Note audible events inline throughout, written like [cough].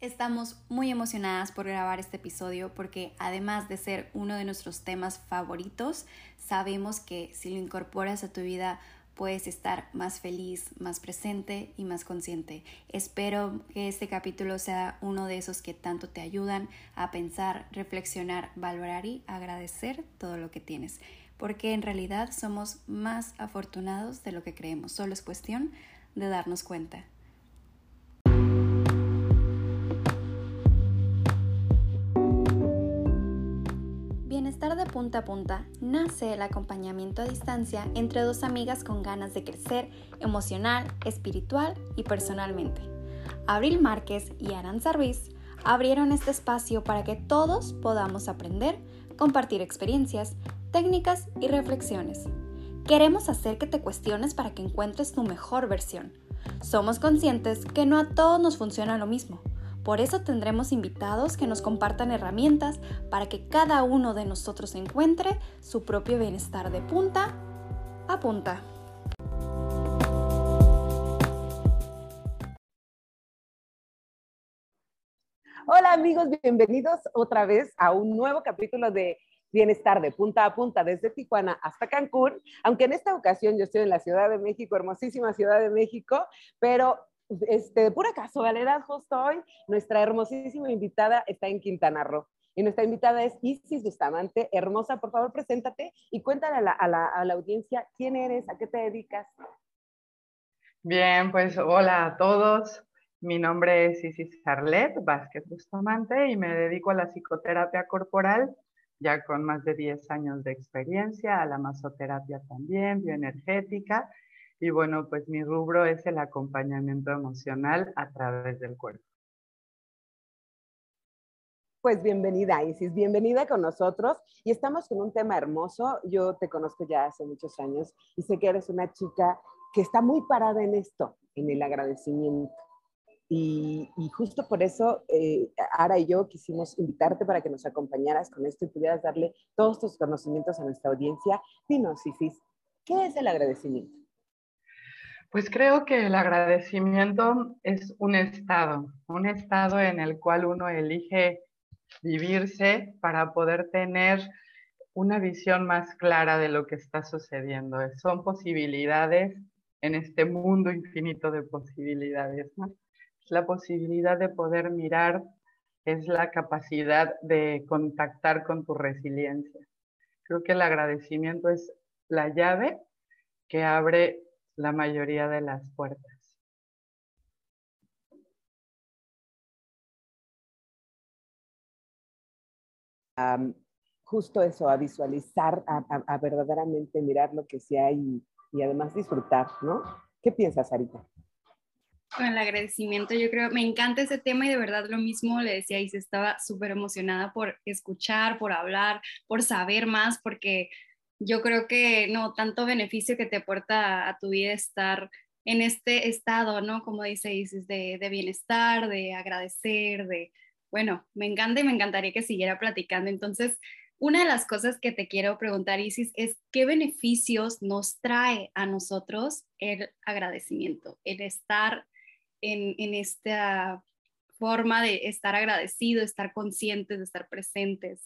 Estamos muy emocionadas por grabar este episodio porque además de ser uno de nuestros temas favoritos, sabemos que si lo incorporas a tu vida puedes estar más feliz, más presente y más consciente. Espero que este capítulo sea uno de esos que tanto te ayudan a pensar, reflexionar, valorar y agradecer todo lo que tienes, porque en realidad somos más afortunados de lo que creemos, solo es cuestión de darnos cuenta. Bienestar de punta a punta nace el acompañamiento a distancia entre dos amigas con ganas de crecer emocional, espiritual y personalmente. Abril Márquez y Aranza Ruiz abrieron este espacio para que todos podamos aprender, compartir experiencias, técnicas y reflexiones. Queremos hacer que te cuestiones para que encuentres tu mejor versión. Somos conscientes que no a todos nos funciona lo mismo por eso tendremos invitados que nos compartan herramientas para que cada uno de nosotros encuentre su propio bienestar de punta a punta. Hola amigos, bienvenidos otra vez a un nuevo capítulo de Bienestar de punta a punta desde Tijuana hasta Cancún, aunque en esta ocasión yo estoy en la Ciudad de México, hermosísima Ciudad de México, pero este, de pura casualidad, justo hoy, nuestra hermosísima invitada está en Quintana Roo. Y nuestra invitada es Isis Bustamante. Hermosa, por favor, preséntate y cuéntale a la, audiencia quién eres, a qué te dedicas. Bien, pues hola a todos. Mi nombre es Isis Arlet Vázquez Bustamante y me dedico a la psicoterapia corporal, ya con más de 10 años de experiencia, a la masoterapia también, bioenergética y bueno, pues mi rubro es el acompañamiento emocional a través del cuerpo. Pues bienvenida, Isis, bienvenida con nosotros. Y estamos con un tema hermoso. Yo te conozco ya hace muchos años y sé que eres una chica que está muy parada en esto, en el agradecimiento. Y, y justo por eso, eh, Ara y yo quisimos invitarte para que nos acompañaras con esto y pudieras darle todos tus conocimientos a nuestra audiencia. Dinos, Isis, ¿qué es el agradecimiento? Pues creo que el agradecimiento es un estado, un estado en el cual uno elige vivirse para poder tener una visión más clara de lo que está sucediendo. Son posibilidades en este mundo infinito de posibilidades. Es la posibilidad de poder mirar, es la capacidad de contactar con tu resiliencia. Creo que el agradecimiento es la llave que abre la mayoría de las puertas. justo eso, a visualizar, a, verdaderamente mirar lo que sí hay y, además disfrutar, ¿no? ¿Qué piensas, Sarita? Con el agradecimiento, yo creo, me encanta ese tema y de verdad lo mismo le decía y se estaba súper emocionada por escuchar, por hablar, por saber más, porque yo creo que no, tanto beneficio que te aporta a tu vida estar en este estado, ¿no? Como dice Isis, de, de, bienestar, de agradecer, de, bueno, me encanta y me encantaría que siguiera platicando. Entonces, una de las cosas que te quiero preguntar, Isis, es qué beneficios nos trae a nosotros el agradecimiento, el estar en, en esta forma de estar agradecido, estar conscientes, de estar presentes.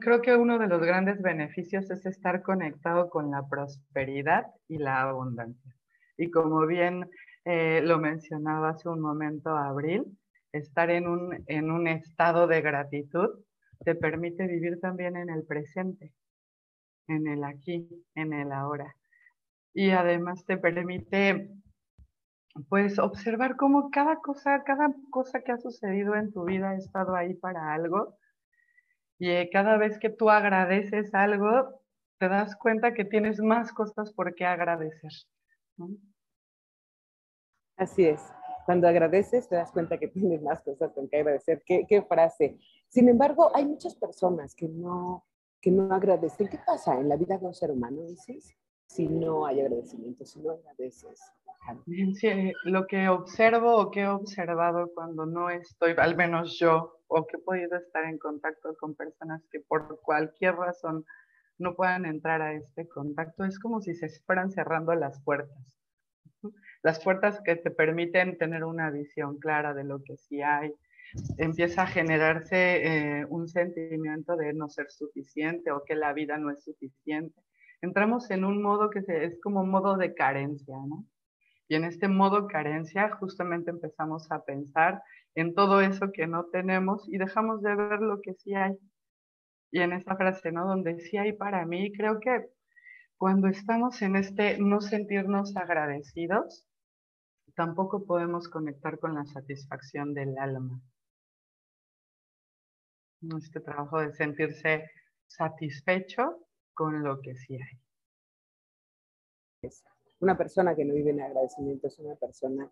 Creo que uno de los grandes beneficios es estar conectado con la prosperidad y la abundancia. Y como bien eh, lo mencionaba hace un momento Abril, estar en un, en un estado de gratitud te permite vivir también en el presente, en el aquí, en el ahora. Y además te permite pues observar cómo cada cosa, cada cosa que ha sucedido en tu vida ha estado ahí para algo y eh, cada vez que tú agradeces algo, te das cuenta que tienes más cosas por qué agradecer. Así es. Cuando agradeces, te das cuenta que [laughs] tienes más cosas por qué agradecer. ¿Qué, qué frase? Sin embargo, hay muchas personas que no, que no agradecen. ¿Qué pasa en la vida de un ser humano, dices? Si no hay agradecimiento, si no agradeces. Sí, lo que observo o que he observado cuando no estoy, al menos yo, o que he podido estar en contacto con personas que por cualquier razón no puedan entrar a este contacto, es como si se fueran cerrando las puertas. las puertas que te permiten tener una visión clara de lo que sí hay. Empieza a generarse eh, un sentimiento de no ser suficiente o que la vida no es suficiente. Entramos en un modo que es como un modo de carencia, ¿no? Y en este modo carencia justamente empezamos a pensar en todo eso que no tenemos y dejamos de ver lo que sí hay. Y en esa frase, ¿no? Donde sí hay para mí, creo que cuando estamos en este no sentirnos agradecidos, tampoco podemos conectar con la satisfacción del alma. Este trabajo de sentirse satisfecho con lo que sí hay. Una persona que no vive en agradecimiento es una persona,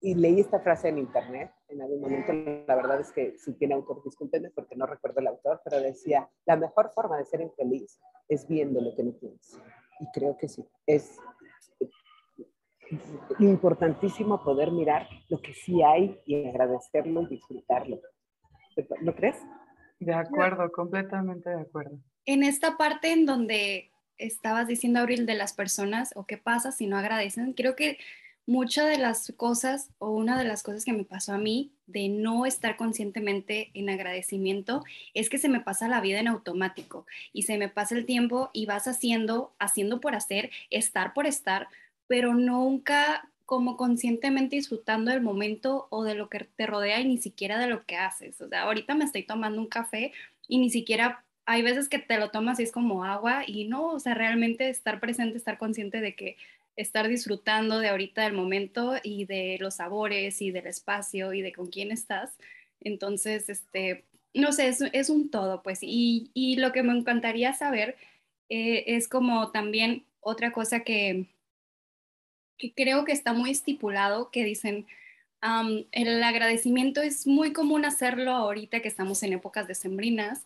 y leí esta frase en internet en algún momento, la verdad es que si tiene autor, discúlpenme porque no recuerdo el autor, pero decía, la mejor forma de ser infeliz es viendo lo que no tienes. Y creo que sí, es importantísimo poder mirar lo que sí hay y agradecerlo y disfrutarlo. ¿No crees? De acuerdo, completamente de acuerdo. En esta parte en donde estabas diciendo, Abril, de las personas o qué pasa si no agradecen, creo que muchas de las cosas o una de las cosas que me pasó a mí de no estar conscientemente en agradecimiento es que se me pasa la vida en automático y se me pasa el tiempo y vas haciendo, haciendo por hacer, estar por estar, pero nunca como conscientemente disfrutando del momento o de lo que te rodea y ni siquiera de lo que haces. O sea, ahorita me estoy tomando un café y ni siquiera hay veces que te lo tomas y es como agua y no, o sea, realmente estar presente, estar consciente de que estar disfrutando de ahorita del momento y de los sabores y del espacio y de con quién estás. Entonces, este, no sé, es, un todo, pues. Y, lo que me encantaría saber eh, es como también otra cosa que, que creo que está muy estipulado, que dicen, el agradecimiento es muy común hacerlo ahorita que estamos en épocas decembrinas,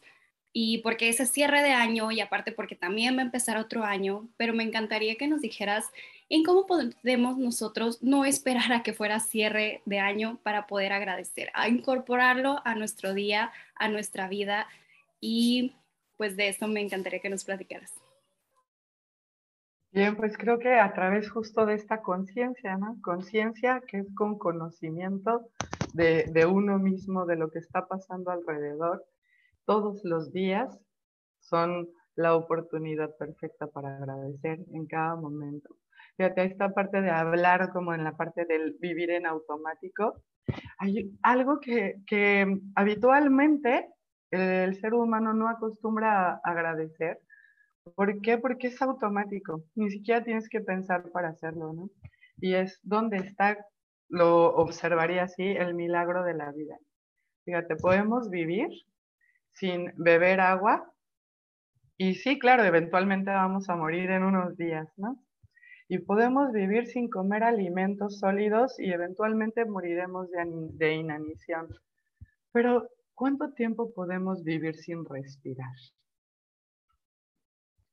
y porque ese cierre de año y aparte porque también va a empezar otro año, pero me encantaría que nos dijeras en cómo podemos nosotros no esperar a que fuera cierre de año para poder agradecer, a incorporarlo a nuestro día, a nuestra vida y pues de eso me encantaría que nos platicaras. Bien, pues creo que a través justo de esta conciencia, ¿no? Conciencia que es con conocimiento de, de uno mismo, de lo que está pasando alrededor, todos los días son la oportunidad perfecta para agradecer en cada momento. Fíjate, esta parte de hablar como en la parte del vivir en automático, hay algo que, que habitualmente el ser humano no acostumbra a agradecer. ¿Por qué? Porque es automático, ni siquiera tienes que pensar para hacerlo, ¿no? Y es donde está, lo observaría así, el milagro de la vida. Fíjate, podemos vivir sin beber agua. Y sí, claro, eventualmente vamos a morir en unos días, ¿no? Y podemos vivir sin comer alimentos sólidos y eventualmente moriremos de, de inanición. Pero, ¿cuánto tiempo podemos vivir sin respirar?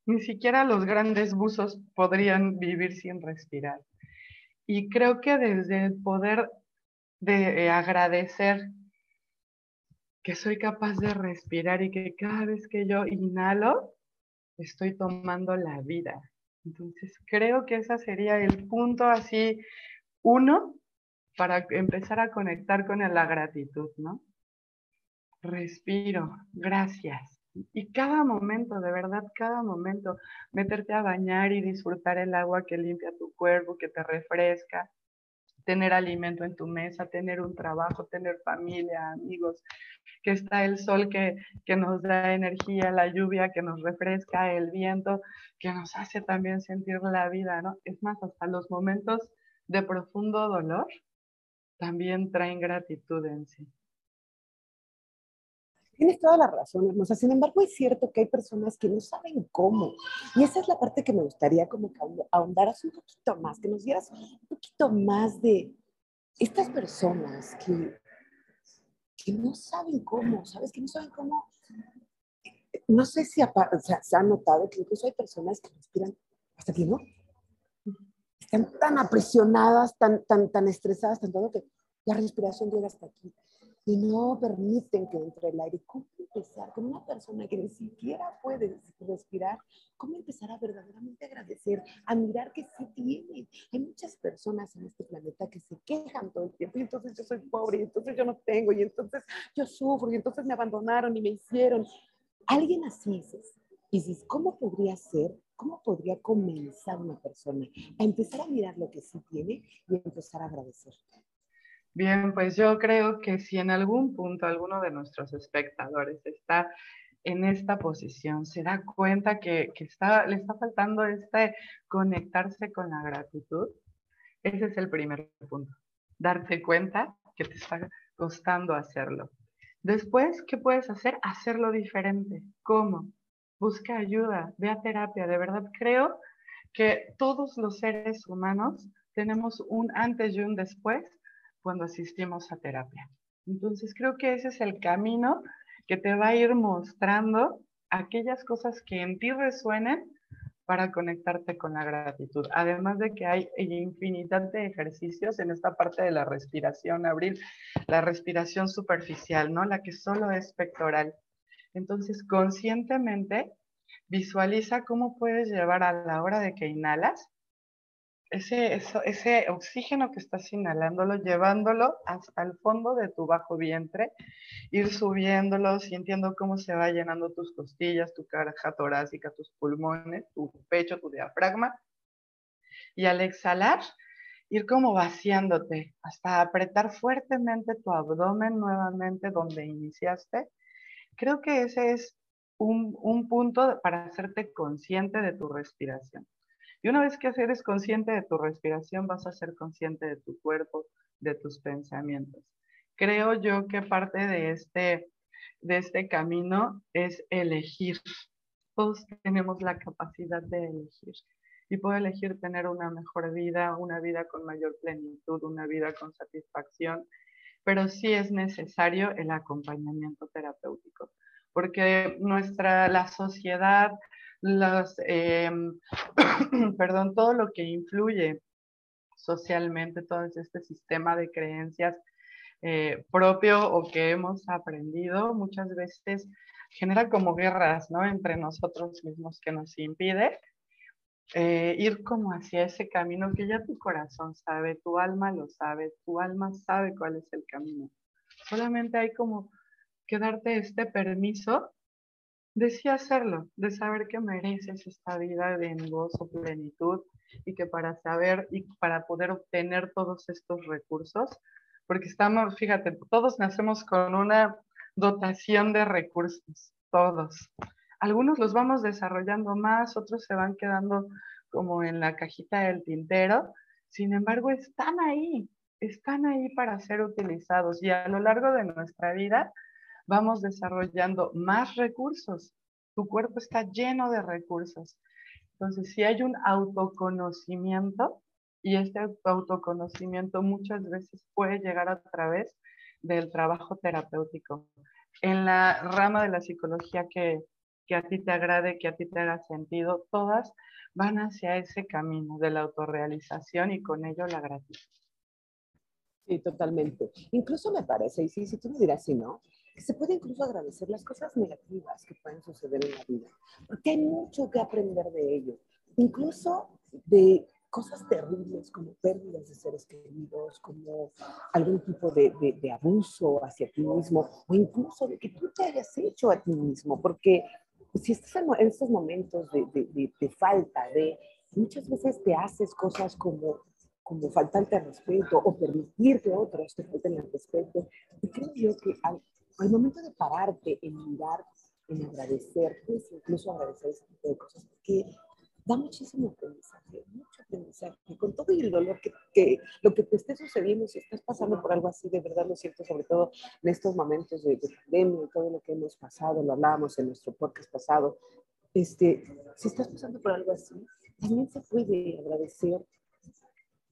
Ni siquiera los grandes buzos podrían vivir sin respirar. Y creo que desde el poder de agradecer que soy capaz de respirar y que cada vez que yo inhalo, estoy tomando la vida. Entonces, creo que ese sería el punto así, uno, para empezar a conectar con la gratitud, ¿no? Respiro, gracias. Y cada momento, de verdad, cada momento, meterte a bañar y disfrutar el agua que limpia tu cuerpo, que te refresca, tener alimento en tu mesa, tener un trabajo, tener familia, amigos, que está el sol que, que nos da energía, la lluvia que nos refresca, el viento que nos hace también sentir la vida, ¿no? Es más, hasta los momentos de profundo dolor también traen gratitud en sí. Tienes toda la razón, hermosa. Sin embargo, es cierto que hay personas que no saben cómo. Y esa es la parte que me gustaría como que ahondaras un poquito más, que nos dieras un poquito más de estas personas que, que no saben cómo, ¿sabes? Que no saben cómo. No sé si se ha notado que incluso hay personas que respiran hasta aquí, ¿no? Están tan apresionadas, tan, tan, tan estresadas, tan todo que la respiración llega hasta aquí. y no permiten que entre el aire. ¿Cómo empezar con una persona que ni siquiera puede respirar? ¿Cómo empezar a verdaderamente agradecer, a mirar que sí tiene? Hay muchas personas en este planeta que se quejan todo el tiempo y entonces yo soy pobre y entonces yo no tengo y entonces yo sufro y entonces me abandonaron y me hicieron. Alguien así dices, y dices, ¿cómo podría ser? ¿Cómo podría comenzar una persona a empezar a mirar lo que sí tiene y empezar a agradecer? Bien, pues yo creo que si en algún punto alguno de nuestros espectadores está en esta posición, se da cuenta que, está, le está faltando este conectarse con la gratitud, ese es el primer punto. Darte cuenta que te está costando hacerlo. Después, ¿qué puedes hacer? Hacerlo diferente. ¿Cómo? Busca ayuda, ve a terapia. De verdad creo que todos los seres humanos tenemos un antes y un después cuando asistimos a terapia. Entonces creo que ese es el camino que te va a ir mostrando aquellas cosas que en ti resuenen para conectarte con la gratitud. Además de que hay infinidad de ejercicios en esta parte de la respiración, abrir la respiración superficial, ¿no? La que solo es pectoral. Entonces, conscientemente visualiza cómo puedes llevar a la hora de que inhalas ese, ese oxígeno que estás inhalándolo, llevándolo hasta el fondo de tu bajo vientre, ir subiéndolo, sintiendo cómo se va llenando tus costillas, tu caja torácica, tus pulmones, tu pecho, tu diafragma. Y al exhalar, ir como vaciándote hasta apretar fuertemente tu abdomen nuevamente donde iniciaste. Creo que ese es un, un punto para hacerte consciente de tu respiración. Y una vez que eres consciente de tu respiración, vas a ser consciente de tu cuerpo, de tus pensamientos. Creo yo que parte de este, de este camino es elegir. Todos tenemos la capacidad de elegir. Y puedo elegir tener una mejor vida, una vida con mayor plenitud, una vida con satisfacción, pero sí es necesario el acompañamiento terapéutico, porque nuestra, la sociedad, los, em, [coughs] perdón, todo lo que influye socialmente, todo este sistema de creencias eh, propio o que hemos aprendido, muchas veces genera como guerras, ¿no? Entre nosotros mismos que nos impide eh, ir como hacia ese camino que ya tu corazón sabe, tu alma lo sabe, tu alma sabe cuál es el camino. Solamente hay como que darte este permiso de hacerlo, de saber que mereces esta vida de gozo, plenitud y que para saber y para poder obtener todos estos recursos, porque estamos, fíjate, todos nacemos con una dotación de recursos, todos. Algunos los vamos desarrollando más, otros se van quedando como en la cajita del tintero, sin embargo están ahí, están ahí para ser utilizados y a lo largo de nuestra vida vamos desarrollando más recursos. Tu cuerpo está lleno de recursos. Entonces, si hay un autoconocimiento, y este autoconocimiento muchas veces puede llegar a través del trabajo terapéutico. En la rama de la psicología que, que a ti te agrade, que a ti te haga sentido, todas van hacia ese camino de la autorrealización y con ello la gratitud. Sí, totalmente. Incluso me parece, y sí, si tú me dirás si no, se puede incluso agradecer las cosas negativas que pueden suceder en la vida, porque hay mucho que aprender de ello, incluso de cosas terribles como pérdidas de seres queridos, como algún tipo de, de, abuso hacia ti mismo, o incluso de que tú te hayas hecho a ti mismo, porque si estás en, estos momentos de, de, falta, de muchas veces te haces cosas como como faltarte al respeto o permitir que otros te falten el respeto. Y creo yo que al, al momento de pararte en mirar, en agradecer, pues incluso agradecer ese tipo de cosas, porque da muchísimo aprendizaje, mucho aprendizaje. Con todo y el dolor que, que, lo que te esté sucediendo, si estás pasando por algo así, de verdad lo siento, sobre todo en estos momentos de, pandemia y todo lo que hemos pasado, lo hablábamos en nuestro podcast pasado, este, si estás pasando por algo así, también se puede agradecer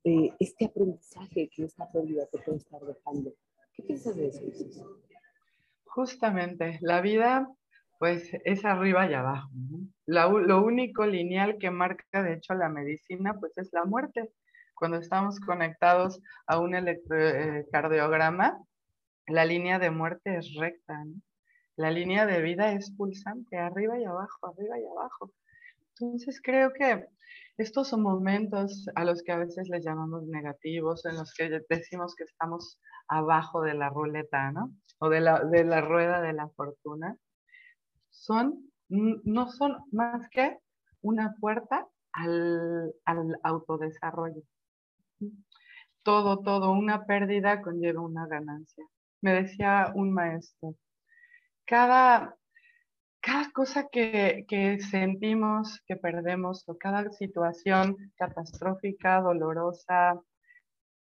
eh, este aprendizaje que esta pérdida te puede estar dejando. ¿Qué piensas de eso, Justamente, la vida pues es arriba y abajo. lo único lineal que marca de hecho la medicina pues es la muerte. Cuando estamos conectados a un electrocardiograma, la línea de muerte es recta, la línea de vida es pulsante, arriba y abajo, arriba y abajo. Entonces creo que estos son momentos a los que a veces les llamamos negativos, en los que decimos que estamos abajo de la ruleta, ¿no? O de la, de la rueda de la fortuna, son, no son más que una puerta al, al autodesarrollo. Todo, todo, una pérdida conlleva una ganancia. Me decía un maestro, cada, cada cosa que, que, sentimos que perdemos o cada situación catastrófica, dolorosa,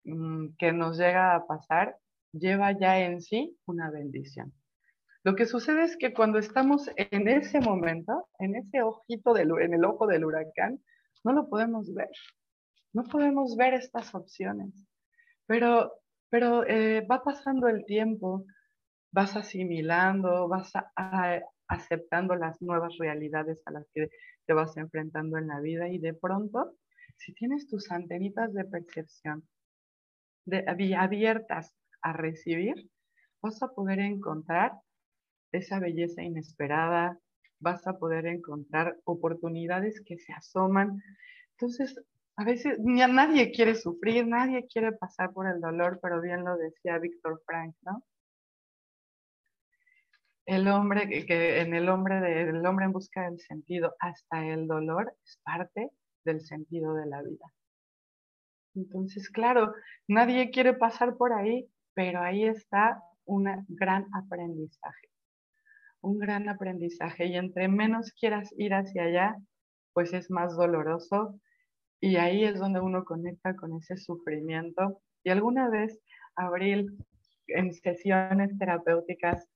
mm, que nos llega a pasar, lleva ya en sí una bendición. Lo que sucede es que cuando estamos en ese momento, en ese ojito, del, en el ojo del huracán, no lo podemos ver. No podemos ver estas opciones. Pero, pero eh, va pasando el tiempo, vas asimilando, vas aceptando las nuevas realidades a las que te vas enfrentando en la vida y de pronto, si tienes tus antenitas de percepción abiertas a recibir, vas a poder encontrar esa belleza inesperada, vas a poder encontrar oportunidades que se asoman. Entonces, a veces nadie quiere sufrir, nadie quiere pasar por el dolor, pero bien lo decía Víctor Frank, ¿no? El hombre que, en el hombre del hombre en busca del sentido, hasta el dolor es parte del sentido de la vida. Entonces, claro, nadie quiere pasar por ahí, pero ahí está un gran aprendizaje. Un gran aprendizaje. Y entre menos quieras ir hacia allá, pues es más doloroso y ahí es donde uno conecta con ese sufrimiento. Y alguna vez, Abril, en sesiones terapéuticas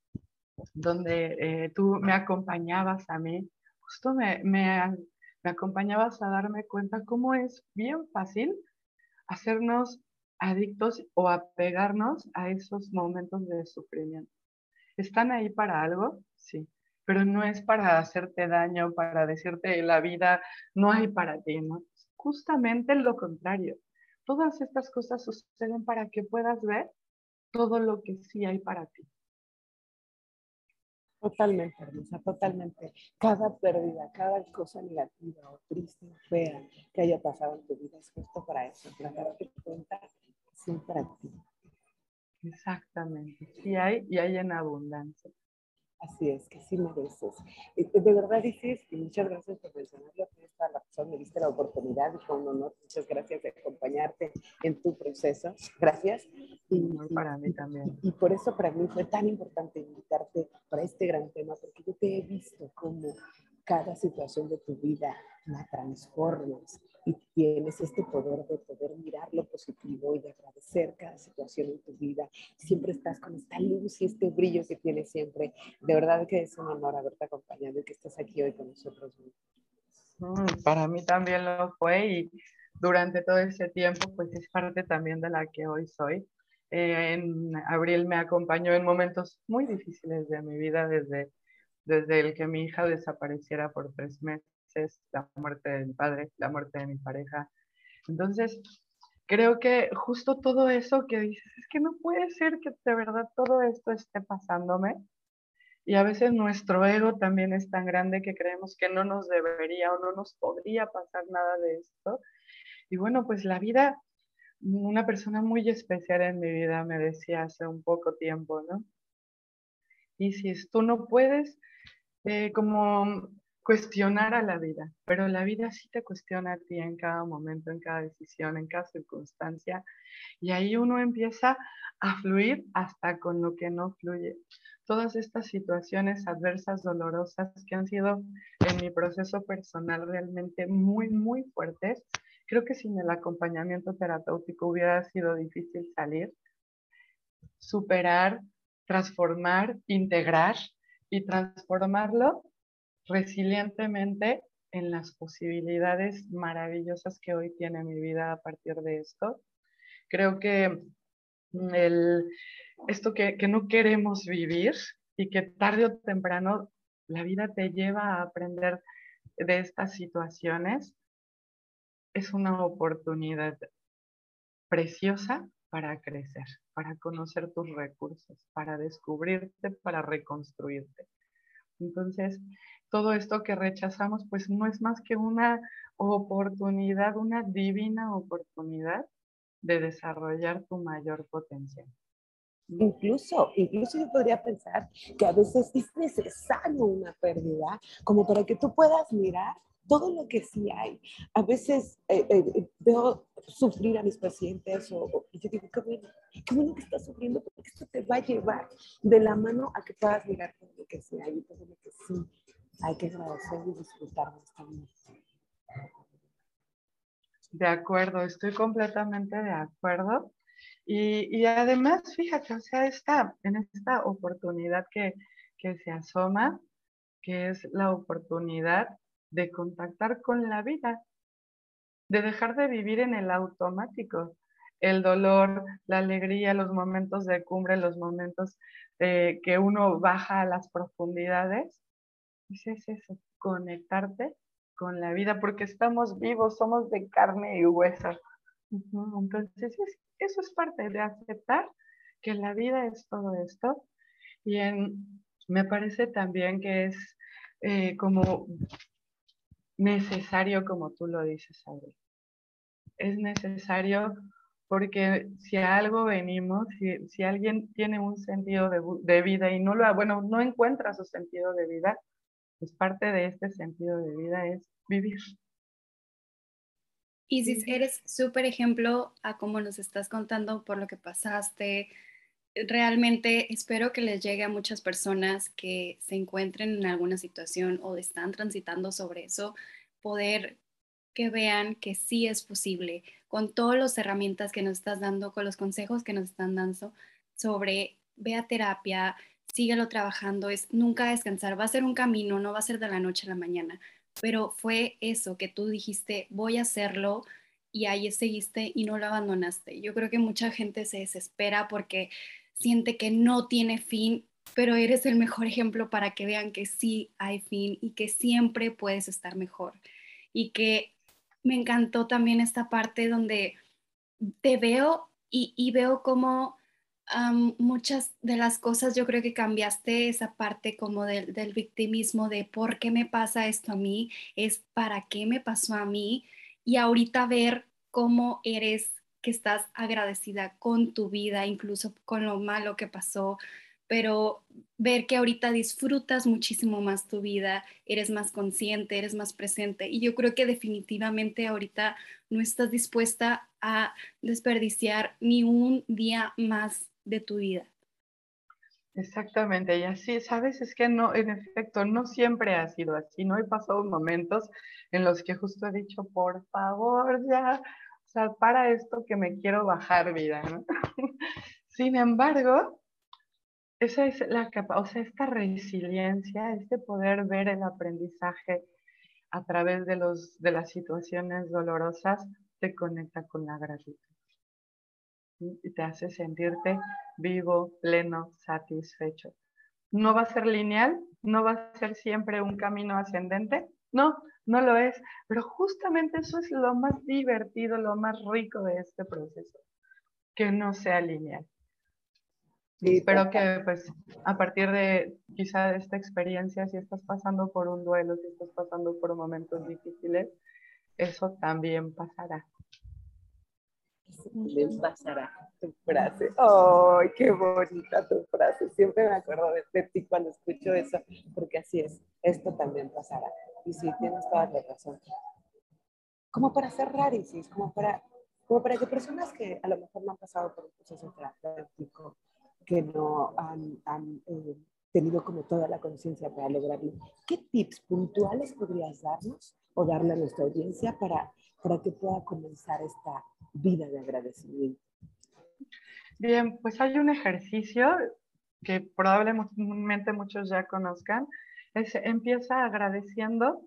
donde eh, tú me acompañabas a mí, justo me, me, me acompañabas a darme cuenta cómo es bien fácil hacernos adictos o apegarnos a esos momentos de sufrimiento. ¿Están ahí para algo? Sí, pero no es para hacerte daño, para decirte la vida no hay para ti, ¿no? justamente lo contrario. Todas estas cosas suceden para que puedas ver todo lo que sí hay para ti. Totalmente, hermosa, totalmente. Cada pérdida, cada cosa negativa o triste o fea que haya pasado en tu vida es justo para eso, para darte cuenta que para ti. Exactamente, sí hay y hay en abundancia. Así es, que sí mereces. De verdad dices, y muchas gracias por mencionarlo, tienes toda la razón, me diste la oportunidad y con honor, muchas gracias de acompañarte en tu proceso. Gracias. Y, para mí también. Y, por eso para mí fue tan importante invitarte para este gran tema, porque yo te he visto como cada situación de tu vida la transformas y tienes este poder de poder mirar lo positivo y de agradecer cada situación en tu vida. Siempre estás con esta luz y este brillo que tienes siempre. De verdad que es un honor haberte acompañado y que estés aquí hoy con nosotros. Mm, para mí también lo fue y durante todo ese tiempo pues es parte también de la que hoy soy. En abril me acompañó en momentos muy difíciles de mi vida desde, desde el que mi hija desapareciera por tres meses la muerte de mi padre, la muerte de mi pareja. Entonces, creo que justo todo eso que dices, es que no puede ser que de verdad todo esto esté pasándome. Y a veces nuestro ego también es tan grande que creemos que no nos debería o no nos podría pasar nada de esto. Y bueno, pues la vida, una persona muy especial en mi vida me decía hace un poco tiempo, ¿no? Y si tú no puedes, eh, como cuestionar a la vida, pero la vida sí te cuestiona a ti en cada momento, en cada decisión, en cada circunstancia, y ahí uno empieza a fluir hasta con lo que no fluye. Todas estas situaciones adversas, dolorosas, que han sido en mi proceso personal realmente muy, muy fuertes, creo que sin el acompañamiento terapéutico hubiera sido difícil salir, superar, transformar, integrar y transformarlo resilientemente en las posibilidades maravillosas que hoy tiene mi vida a partir de esto. Creo que mm, el, esto que, que no queremos vivir y que tarde o temprano la vida te lleva a aprender de estas situaciones, es una oportunidad preciosa para crecer, para conocer tus recursos, para descubrirte, para reconstruirte. Entonces, todo esto que rechazamos, pues no es más que una oportunidad, una divina oportunidad de desarrollar tu mayor potencial. Incluso, incluso yo podría pensar que a veces es necesario una pérdida como para que tú puedas mirar todo lo que sí hay. A veces eh, eh, veo sufrir a mis pacientes o, y yo digo, qué bueno, qué bueno que estás sufriendo porque esto te va a llevar de la mano a que puedas mirar todo lo que sí hay y todo lo que sí hay que agradecer y disfrutar de esta vida. De acuerdo, estoy completamente de acuerdo. Y, y, además, fíjate, o sea, esta, en esta oportunidad que, que se asoma, que es la oportunidad de contactar con la vida, de dejar de vivir en el automático. El dolor, la alegría, los momentos de cumbre, los momentos eh, que uno baja a las profundidades, pues es eso, conectarte con la vida, porque estamos vivos, somos de carne y hueso. Entonces, eso es parte de aceptar que la vida es todo esto. Y me parece también que es eh, como necesario, como tú lo dices, Abril. Es necesario porque si a algo venimos, si, alguien tiene un sentido de, vida y no lo, bueno, no encuentra su sentido de vida, pues parte de este sentido de vida es vivir. Y si eres súper ejemplo a cómo nos estás contando por lo que pasaste, realmente espero que les llegue a muchas personas que se encuentren en alguna situación o están transitando sobre eso, poder que vean que sí es posible con todas las herramientas que nos estás dando, con los consejos que nos están dando sobre ve a terapia, síguelo trabajando, es nunca descansar, va a ser un camino, no va a ser de la noche a la mañana, pero fue eso que tú dijiste, voy a hacerlo y ahí seguiste y no lo abandonaste. Yo creo que mucha gente se desespera porque siente que no tiene fin, pero eres el mejor ejemplo para que vean que sí hay fin y que siempre puedes estar mejor. Y que me encantó también esta parte donde te veo y, veo como muchas de las cosas, yo creo que cambiaste esa parte como del, del victimismo de por qué me pasa esto a mí, es para qué me pasó a mí y ahorita ver cómo eres que estás agradecida con tu vida, incluso con lo malo que pasó, pero ver que ahorita disfrutas muchísimo más tu vida, eres más consciente, eres más presente. Y yo creo que definitivamente ahorita no estás dispuesta a desperdiciar ni un día más de tu vida. Exactamente, y así, sabes, es que no, en efecto, no siempre ha sido así, ¿no? He pasado momentos en los que justo he dicho, por favor, ya, o sea, para esto que me quiero bajar vida, ¿no? [laughs] Sin embargo, esa es la o sea, esta resiliencia, este poder ver el aprendizaje a través de, los, de las situaciones dolorosas, te conecta con la gratitud. Y te hace sentirte vivo, pleno, satisfecho. No va a ser lineal, no va a ser siempre un camino ascendente, no, no lo es, pero justamente eso es lo más divertido, lo más rico de este proceso, que no sea lineal. Y espero que pues a partir de quizá de esta experiencia, si estás pasando por un duelo, si estás pasando por momentos difíciles, eso también pasará. También pasará tu frase. ¡Ay, qué bonita tu frase! Siempre me acuerdo de, de ti cuando escucho eso, porque así es, esto también pasará. Y sí, tienes toda la razón. Como para cerrar, Isis, como para, como para que personas que a lo mejor no han pasado por un proceso terapéutico, que no han, eh, tenido como toda la conciencia para lograrlo, ¿qué tips puntuales podrías darnos o darle a nuestra audiencia para, para que pueda comenzar esta vida de agradecimiento? Bien, pues hay un ejercicio que probablemente muchos ya conozcan, es empieza agradeciendo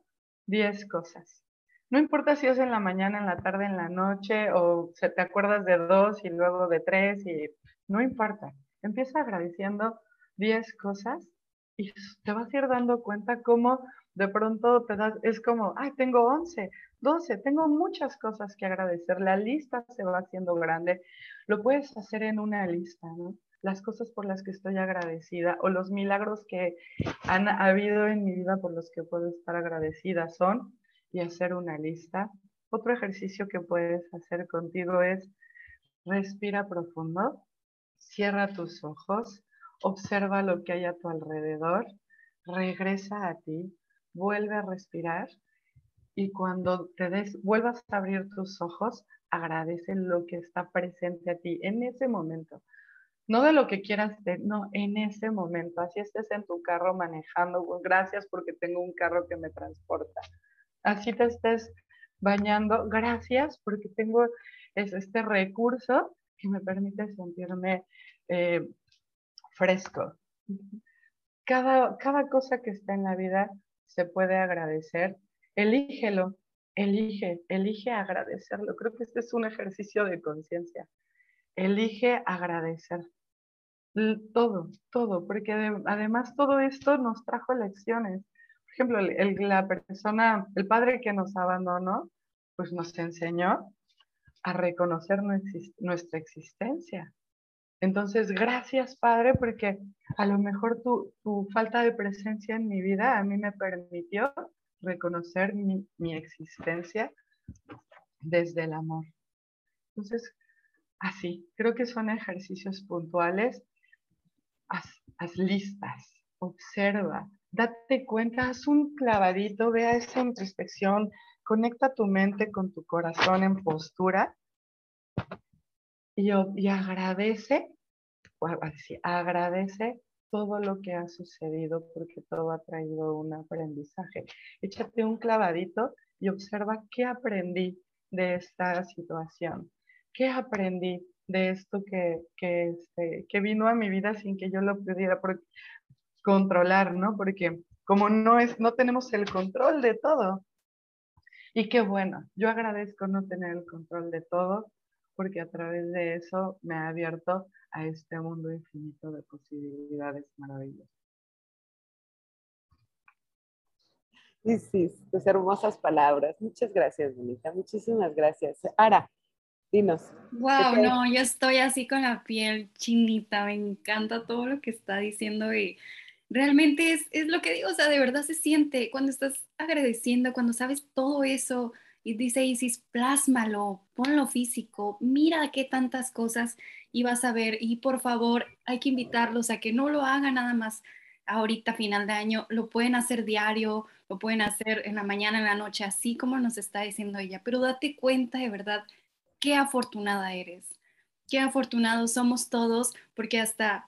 10 cosas. No importa si es en la mañana, en la tarde, en la noche, o se te acuerdas de dos y luego de tres, y no importa. Empieza agradeciendo 10 cosas y te vas a ir dando cuenta cómo De pronto te das, es como, ay, tengo 11, 12, tengo muchas cosas que agradecer. La lista se va haciendo grande. Lo puedes hacer en una lista, ¿no? Las cosas por las que estoy agradecida o los milagros que han habido en mi vida por los que puedo estar agradecida son y hacer una lista. Otro ejercicio que puedes hacer contigo es respira profundo, cierra tus ojos, observa lo que hay a tu alrededor, regresa a ti, vuelve a respirar y cuando te des, vuelvas a abrir tus ojos, agradece lo que está presente a ti en ese momento. No de lo que quieras, no, en ese momento. Así estés en tu carro manejando, pues, gracias porque tengo un carro que me transporta. Así te estés bañando, gracias porque tengo este recurso que me permite sentirme eh, fresco. Cada, cada cosa que está en la vida se puede agradecer Elígelo, elige, elige agradecerlo. Creo que este es un ejercicio de conciencia. Elige agradecer todo, todo, porque además todo esto nos trajo lecciones. Por ejemplo, el, la persona, el padre que nos abandonó, pues nos enseñó a reconocer nuestra existencia. Entonces, gracias, Padre, porque a lo mejor tu, tu, falta de presencia en mi vida a mí me permitió reconocer mi, existencia desde el amor. Entonces, así, creo que son ejercicios puntuales. Haz, listas, observa, date cuenta, haz un clavadito, vea esa introspección, conecta tu mente con tu corazón en postura y, y agradece, agradece todo lo que ha sucedido porque todo ha traído un aprendizaje. Échate un clavadito y observa qué aprendí de esta situación, qué aprendí de esto que, que, este, que vino a mi vida sin que yo lo pudiera controlar, ¿no? Porque como no, es, no tenemos el control de todo. Y qué bueno, yo agradezco no tener el control de todo porque a través de eso me ha abierto a este mundo infinito de posibilidades maravillosas. Sí, sí, tus hermosas palabras. Muchas gracias, Bonita. Muchísimas gracias. Ara, dinos. Wow, no, yo estoy así con la piel chinita. Me encanta todo lo que está diciendo y realmente es, es lo que digo, o sea, de verdad se siente cuando estás agradeciendo, cuando sabes todo eso y dice Isis, plásmalo, ponlo físico, mira qué tantas cosas y vas a ver. Y por favor, hay que invitarlos a que no lo hagan nada más ahorita, final de año, lo pueden hacer diario, lo pueden hacer en la mañana, en la noche, así como nos está diciendo ella. Pero date cuenta de verdad qué afortunada eres, qué afortunados somos todos, porque hasta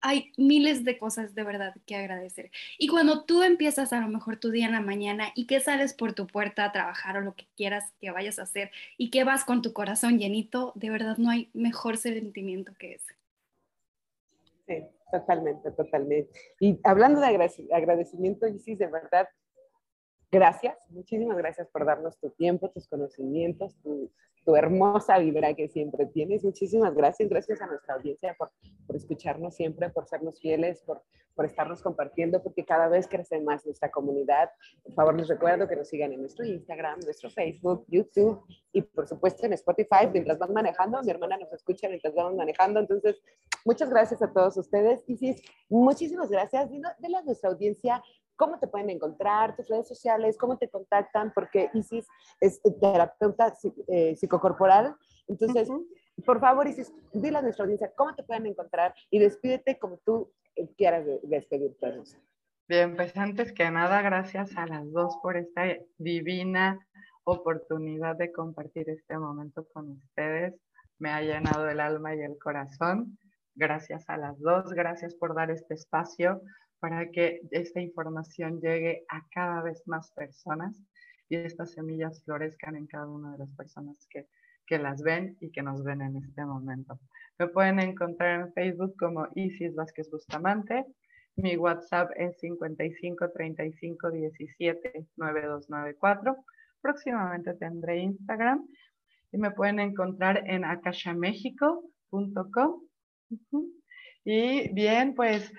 hay miles de cosas de verdad que agradecer. Y cuando tú empiezas a lo mejor tu día en la mañana y que sales por tu puerta a trabajar o lo que quieras que vayas a hacer y que vas con tu corazón llenito, de verdad no hay mejor sentimiento que ese. Sí, totalmente, totalmente. Y hablando de agradecimiento, Isis, de verdad, gracias, muchísimas gracias por darnos tu tiempo, tus conocimientos, tu, tu hermosa vibra que siempre tienes. Muchísimas gracias, gracias a nuestra audiencia por, por escucharnos siempre, por sernos fieles, por, por estarnos compartiendo, porque cada vez crece más nuestra comunidad. Por favor, les recuerdo que nos sigan en nuestro Instagram, nuestro Facebook, YouTube y por supuesto en Spotify mientras van manejando. Mi hermana nos escucha mientras vamos manejando. Entonces, muchas gracias a todos ustedes. Sí, muchísimas gracias. Dile a nuestra audiencia cómo te pueden encontrar, tus redes sociales, cómo te contactan, porque Isis es terapeuta eh, psicocorporal. Entonces, por favor, Isis, dile a nuestra audiencia cómo te pueden encontrar y despídete como tú quieras despedirte. Bien, pues antes que nada, gracias a las dos por esta divina oportunidad de compartir este momento con ustedes. Me ha llenado el alma y el corazón. Gracias a las dos, gracias por dar este espacio para que esta información llegue a cada vez más personas y estas semillas florezcan en cada una de las personas que, que las ven y que nos ven en este momento. Me pueden encontrar en Facebook como Isis Vázquez Bustamante. Mi WhatsApp es 55 35 17 9294. Próximamente tendré Instagram y me pueden encontrar en akashamexico.com. Y bien, pues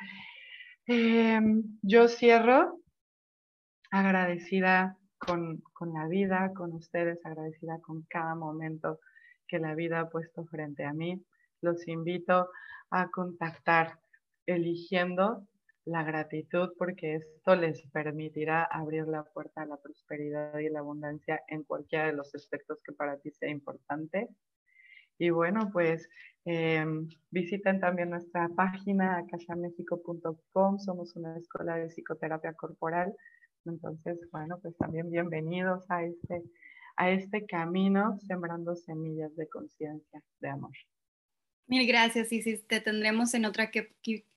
Em, yo cierro agradecida con, con, la vida, con ustedes, agradecida con cada momento que la vida ha puesto frente a mí. Los invito a contactar eligiendo la gratitud porque esto les permitirá abrir la puerta a la prosperidad y la abundancia en cualquiera de los aspectos que para ti sea importante. Y bueno, pues em, visiten también nuestra página akashamexico.com. Somos una escuela de psicoterapia corporal. Entonces, bueno, pues también bienvenidos a este, a este camino sembrando semillas de conciencia, de amor. Mil gracias, y si te tendremos en otro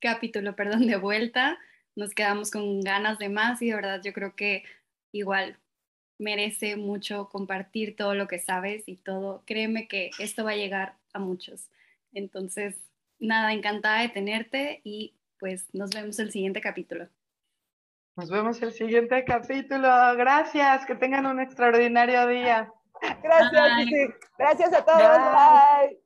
capítulo, perdón, de vuelta. Nos quedamos con ganas de más y de verdad yo creo que igual merece mucho compartir todo lo que sabes y todo. Créeme que esto va a llegar a muchos. Entonces, nada, encantada de tenerte y pues nos vemos el siguiente capítulo. Nos vemos el siguiente capítulo. Gracias, que tengan un extraordinario día. [laughs] Gracias, Gracias a todos. Bye.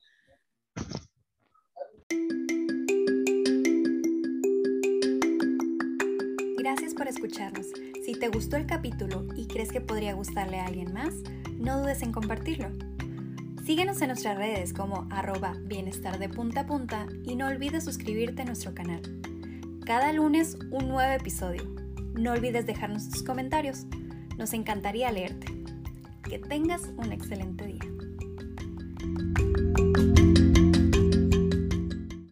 Gracias por escucharnos. Si te gustó el capítulo y crees que podría gustarle a alguien más, no dudes en compartirlo. Síguenos en nuestras redes como arroba bienestar de punta a punta y no olvides suscribirte a nuestro canal. Cada lunes un nuevo episodio. No olvides dejarnos tus comentarios. Nos encantaría leerte. Que tengas un excelente día.